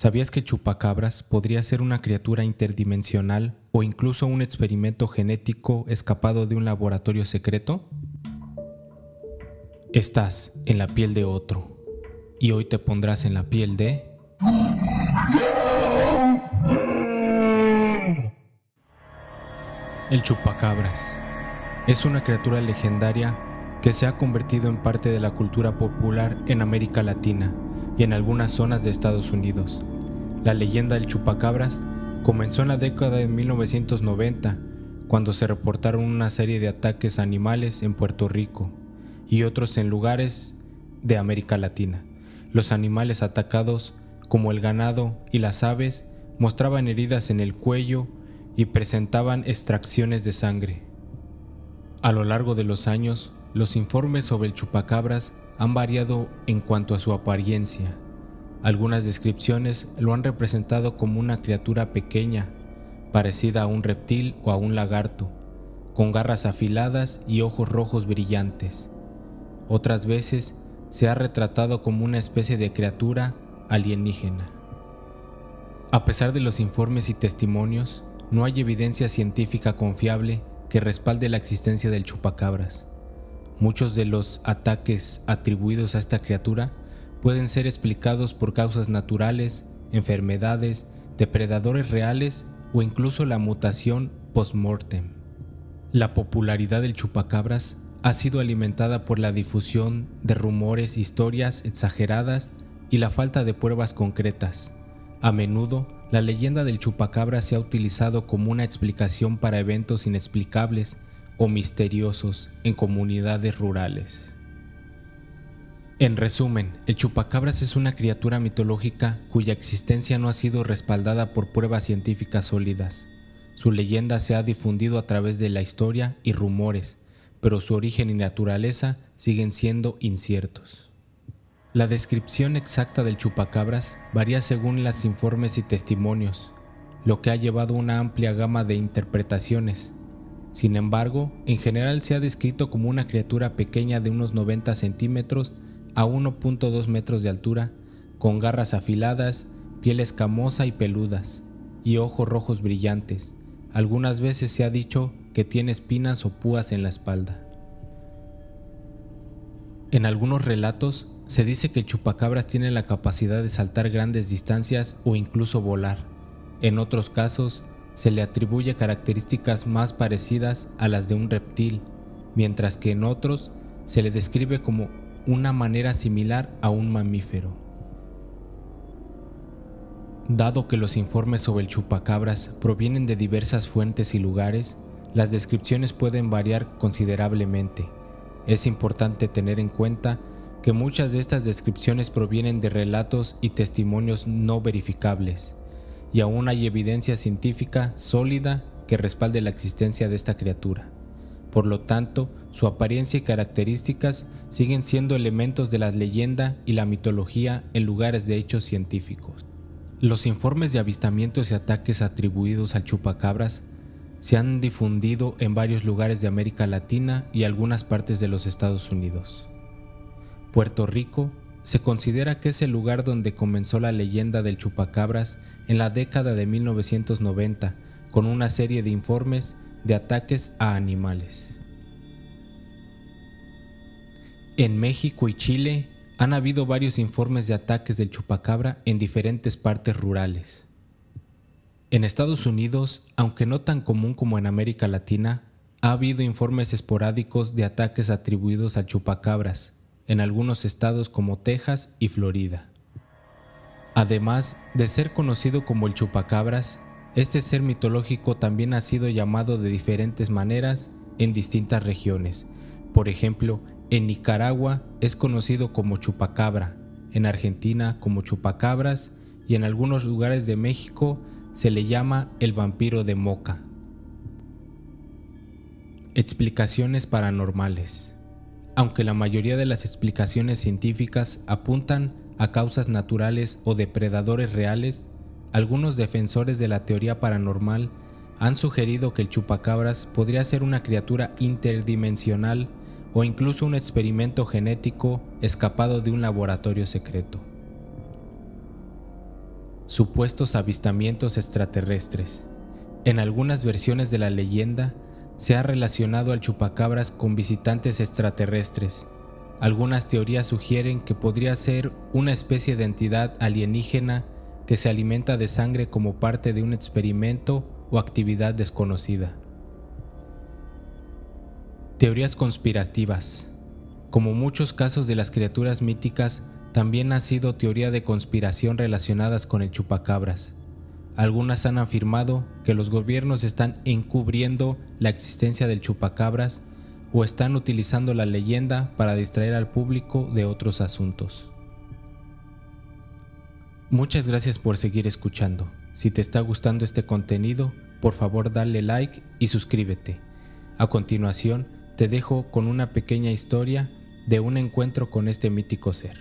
¿Sabías que chupacabras podría ser una criatura interdimensional o incluso un experimento genético escapado de un laboratorio secreto? Estás en la piel de otro y hoy te pondrás en la piel de... El chupacabras es una criatura legendaria que se ha convertido en parte de la cultura popular en América Latina y en algunas zonas de Estados Unidos. La leyenda del chupacabras comenzó en la década de 1990, cuando se reportaron una serie de ataques a animales en Puerto Rico y otros en lugares de América Latina. Los animales atacados, como el ganado y las aves, mostraban heridas en el cuello y presentaban extracciones de sangre. A lo largo de los años, los informes sobre el chupacabras han variado en cuanto a su apariencia. Algunas descripciones lo han representado como una criatura pequeña, parecida a un reptil o a un lagarto, con garras afiladas y ojos rojos brillantes. Otras veces se ha retratado como una especie de criatura alienígena. A pesar de los informes y testimonios, no hay evidencia científica confiable que respalde la existencia del chupacabras. Muchos de los ataques atribuidos a esta criatura pueden ser explicados por causas naturales, enfermedades, depredadores reales o incluso la mutación post-mortem. La popularidad del chupacabras ha sido alimentada por la difusión de rumores, historias exageradas y la falta de pruebas concretas. A menudo, la leyenda del chupacabra se ha utilizado como una explicación para eventos inexplicables o misteriosos en comunidades rurales. En resumen, el chupacabras es una criatura mitológica cuya existencia no ha sido respaldada por pruebas científicas sólidas. Su leyenda se ha difundido a través de la historia y rumores, pero su origen y naturaleza siguen siendo inciertos. La descripción exacta del chupacabras varía según los informes y testimonios, lo que ha llevado a una amplia gama de interpretaciones. Sin embargo, en general se ha descrito como una criatura pequeña de unos 90 centímetros a 1.2 metros de altura, con garras afiladas, piel escamosa y peludas, y ojos rojos brillantes. Algunas veces se ha dicho que tiene espinas o púas en la espalda. En algunos relatos se dice que el chupacabras tiene la capacidad de saltar grandes distancias o incluso volar. En otros casos, se le atribuye características más parecidas a las de un reptil, mientras que en otros se le describe como una manera similar a un mamífero. Dado que los informes sobre el chupacabras provienen de diversas fuentes y lugares, las descripciones pueden variar considerablemente. Es importante tener en cuenta que muchas de estas descripciones provienen de relatos y testimonios no verificables, y aún hay evidencia científica sólida que respalde la existencia de esta criatura. Por lo tanto, su apariencia y características siguen siendo elementos de la leyenda y la mitología en lugares de hechos científicos. Los informes de avistamientos y ataques atribuidos al chupacabras se han difundido en varios lugares de América Latina y algunas partes de los Estados Unidos. Puerto Rico se considera que es el lugar donde comenzó la leyenda del chupacabras en la década de 1990 con una serie de informes de ataques a animales. En México y Chile han habido varios informes de ataques del chupacabra en diferentes partes rurales. En Estados Unidos, aunque no tan común como en América Latina, ha habido informes esporádicos de ataques atribuidos a chupacabras, en algunos estados como Texas y Florida. Además de ser conocido como el chupacabras, este ser mitológico también ha sido llamado de diferentes maneras en distintas regiones. Por ejemplo, en Nicaragua es conocido como chupacabra, en Argentina como chupacabras y en algunos lugares de México se le llama el vampiro de Moca. Explicaciones paranormales. Aunque la mayoría de las explicaciones científicas apuntan a causas naturales o depredadores reales, algunos defensores de la teoría paranormal han sugerido que el chupacabras podría ser una criatura interdimensional o incluso un experimento genético escapado de un laboratorio secreto. supuestos avistamientos extraterrestres. En algunas versiones de la leyenda se ha relacionado al chupacabras con visitantes extraterrestres. Algunas teorías sugieren que podría ser una especie de entidad alienígena que se alimenta de sangre como parte de un experimento o actividad desconocida. Teorías conspirativas. Como muchos casos de las criaturas míticas, también ha sido teoría de conspiración relacionadas con el chupacabras. Algunas han afirmado que los gobiernos están encubriendo la existencia del chupacabras o están utilizando la leyenda para distraer al público de otros asuntos. Muchas gracias por seguir escuchando. Si te está gustando este contenido, por favor dale like y suscríbete. A continuación, te dejo con una pequeña historia de un encuentro con este mítico ser.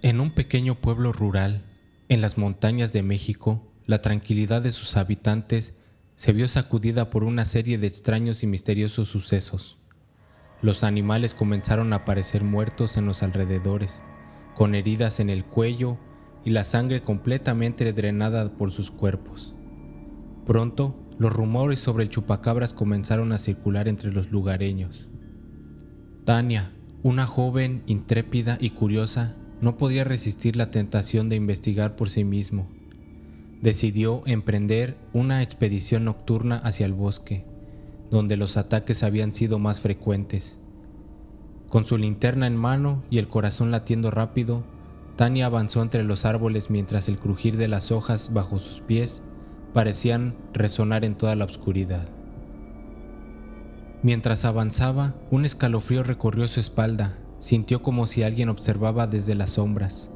En un pequeño pueblo rural, en las montañas de México, la tranquilidad de sus habitantes se vio sacudida por una serie de extraños y misteriosos sucesos. Los animales comenzaron a aparecer muertos en los alrededores, con heridas en el cuello y la sangre completamente drenada por sus cuerpos. Pronto, los rumores sobre el chupacabras comenzaron a circular entre los lugareños. Tania, una joven intrépida y curiosa, no podía resistir la tentación de investigar por sí mismo. Decidió emprender una expedición nocturna hacia el bosque, donde los ataques habían sido más frecuentes. Con su linterna en mano y el corazón latiendo rápido, Tania avanzó entre los árboles mientras el crujir de las hojas bajo sus pies parecían resonar en toda la oscuridad. Mientras avanzaba, un escalofrío recorrió su espalda, sintió como si alguien observaba desde las sombras.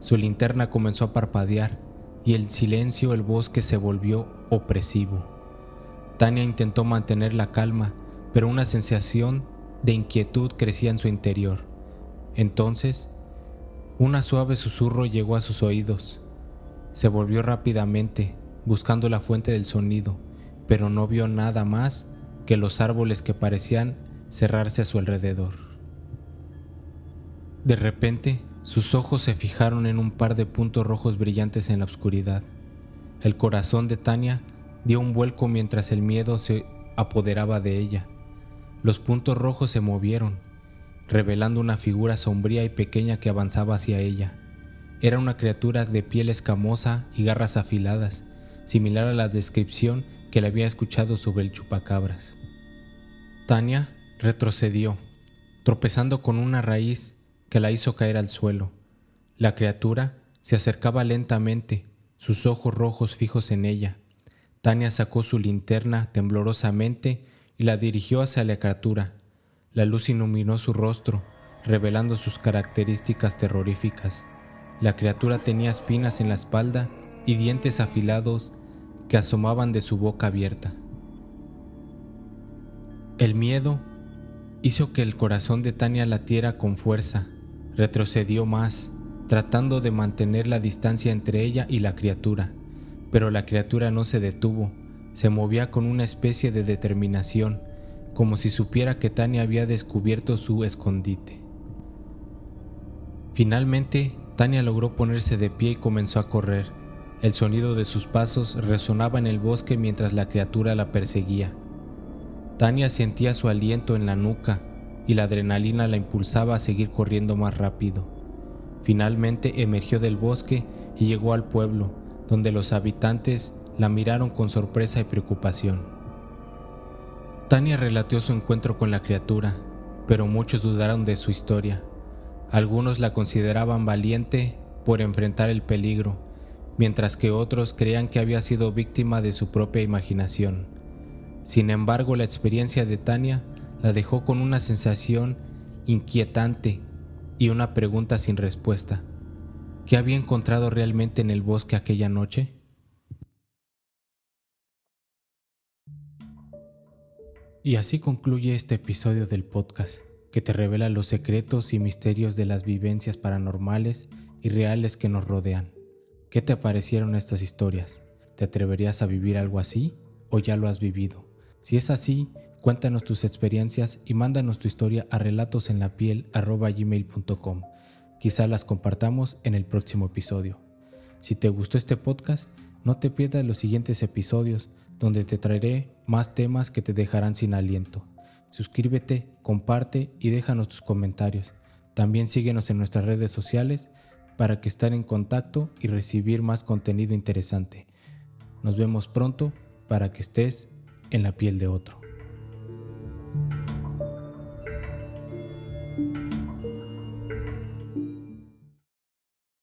Su linterna comenzó a parpadear y el silencio del bosque se volvió opresivo. Tania intentó mantener la calma, pero una sensación de inquietud crecía en su interior. Entonces, un suave susurro llegó a sus oídos. Se volvió rápidamente, buscando la fuente del sonido, pero no vio nada más que los árboles que parecían cerrarse a su alrededor. De repente, sus ojos se fijaron en un par de puntos rojos brillantes en la oscuridad. El corazón de Tania dio un vuelco mientras el miedo se apoderaba de ella. Los puntos rojos se movieron, revelando una figura sombría y pequeña que avanzaba hacia ella. Era una criatura de piel escamosa y garras afiladas, similar a la descripción que le había escuchado sobre el chupacabras. Tania retrocedió, tropezando con una raíz que la hizo caer al suelo. La criatura se acercaba lentamente, sus ojos rojos fijos en ella. Tania sacó su linterna temblorosamente y la dirigió hacia la criatura. La luz iluminó su rostro, revelando sus características terroríficas. La criatura tenía espinas en la espalda y dientes afilados que asomaban de su boca abierta. El miedo hizo que el corazón de Tania latiera con fuerza. Retrocedió más, tratando de mantener la distancia entre ella y la criatura, pero la criatura no se detuvo, se movía con una especie de determinación, como si supiera que Tania había descubierto su escondite. Finalmente, Tania logró ponerse de pie y comenzó a correr. El sonido de sus pasos resonaba en el bosque mientras la criatura la perseguía. Tania sentía su aliento en la nuca y la adrenalina la impulsaba a seguir corriendo más rápido. Finalmente emergió del bosque y llegó al pueblo, donde los habitantes la miraron con sorpresa y preocupación. Tania relató su encuentro con la criatura, pero muchos dudaron de su historia. Algunos la consideraban valiente por enfrentar el peligro, mientras que otros creían que había sido víctima de su propia imaginación. Sin embargo, la experiencia de Tania la dejó con una sensación inquietante y una pregunta sin respuesta. ¿Qué había encontrado realmente en el bosque aquella noche? Y así concluye este episodio del podcast, que te revela los secretos y misterios de las vivencias paranormales y reales que nos rodean. ¿Qué te parecieron estas historias? ¿Te atreverías a vivir algo así o ya lo has vivido? Si es así, cuéntanos tus experiencias y mándanos tu historia a relatosenlapiel.gmail.com. Quizá las compartamos en el próximo episodio. Si te gustó este podcast, no te pierdas los siguientes episodios donde te traeré más temas que te dejarán sin aliento. Suscríbete, comparte y déjanos tus comentarios. También síguenos en nuestras redes sociales para que estar en contacto y recibir más contenido interesante. Nos vemos pronto para que estés en la piel de otro.